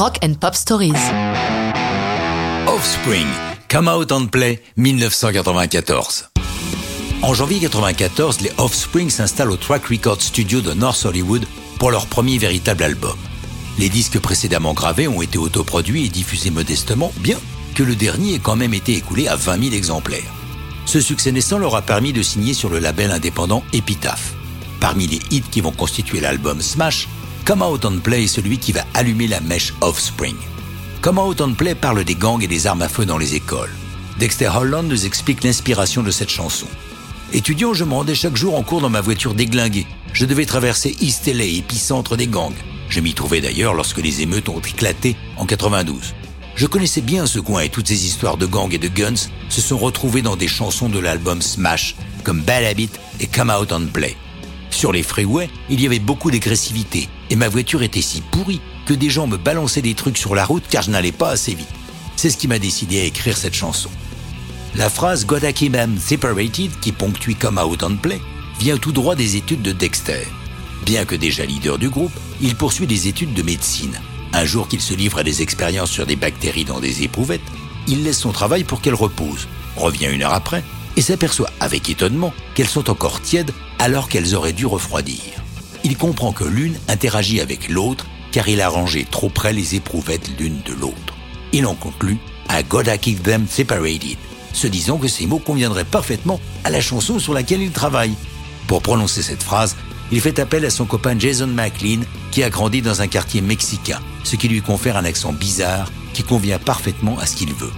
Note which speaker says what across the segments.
Speaker 1: Rock and Pop Stories.
Speaker 2: Offspring, Come Out and Play, 1994. En janvier 1994, les Offspring s'installent au Track Record Studio de North Hollywood pour leur premier véritable album. Les disques précédemment gravés ont été autoproduits et diffusés modestement, bien que le dernier ait quand même été écoulé à 20 000 exemplaires. Ce succès naissant leur a permis de signer sur le label indépendant Epitaph. Parmi les hits qui vont constituer l'album Smash, Come Out and Play est celui qui va allumer la mèche Offspring. Come Out and Play parle des gangs et des armes à feu dans les écoles. Dexter Holland nous explique l'inspiration de cette chanson. Étudiant, je me rendais chaque jour en cours dans ma voiture déglinguée. Je devais traverser East LA, épicentre des gangs. Je m'y trouvais d'ailleurs lorsque les émeutes ont éclaté en 92. Je connaissais bien ce coin et toutes ces histoires de gangs et de guns se sont retrouvées dans des chansons de l'album Smash, comme Bad Habit et Come Out and Play. Sur les freeways, il y avait beaucoup d'agressivité et ma voiture était si pourrie que des gens me balançaient des trucs sur la route car je n'allais pas assez vite. C'est ce qui m'a décidé à écrire cette chanson. La phrase keep them separated qui ponctue Come Out and Play vient tout droit des études de Dexter. Bien que déjà leader du groupe, il poursuit des études de médecine. Un jour qu'il se livre à des expériences sur des bactéries dans des éprouvettes, il laisse son travail pour qu'elles reposent, revient une heure après et s'aperçoit avec étonnement qu'elles sont encore tièdes alors qu'elles auraient dû refroidir. Il comprend que l'une interagit avec l'autre car il a rangé trop près les éprouvettes l'une de l'autre. Il en conclut I gotta keep them separated, se disant que ces mots conviendraient parfaitement à la chanson sur laquelle il travaille. Pour prononcer cette phrase, il fait appel à son copain Jason McLean, qui a grandi dans un quartier mexicain, ce qui lui confère un accent bizarre qui convient parfaitement à ce qu'il veut.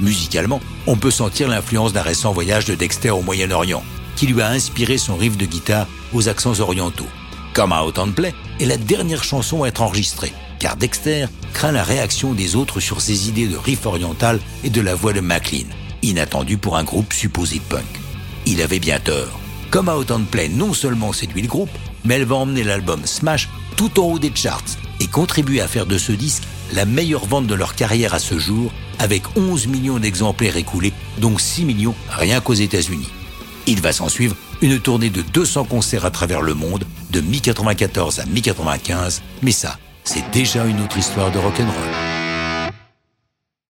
Speaker 2: Musicalement, on peut sentir l'influence d'un récent voyage de Dexter au Moyen-Orient, qui lui a inspiré son riff de guitare aux accents orientaux. Comme Out and Play est la dernière chanson à être enregistrée, car Dexter craint la réaction des autres sur ses idées de riff oriental et de la voix de McLean, inattendu pour un groupe supposé punk. Il avait bien tort. Comme Out and Play non seulement séduit le groupe, mais elle va emmener l'album Smash tout en haut des charts et contribuer à faire de ce disque la meilleure vente de leur carrière à ce jour, avec 11 millions d'exemplaires écoulés, dont 6 millions rien qu'aux États-Unis. Il va s'en suivre une tournée de 200 concerts à travers le monde, de mi-94 à mi-95, mais ça, c'est déjà une autre histoire de rock'n'roll.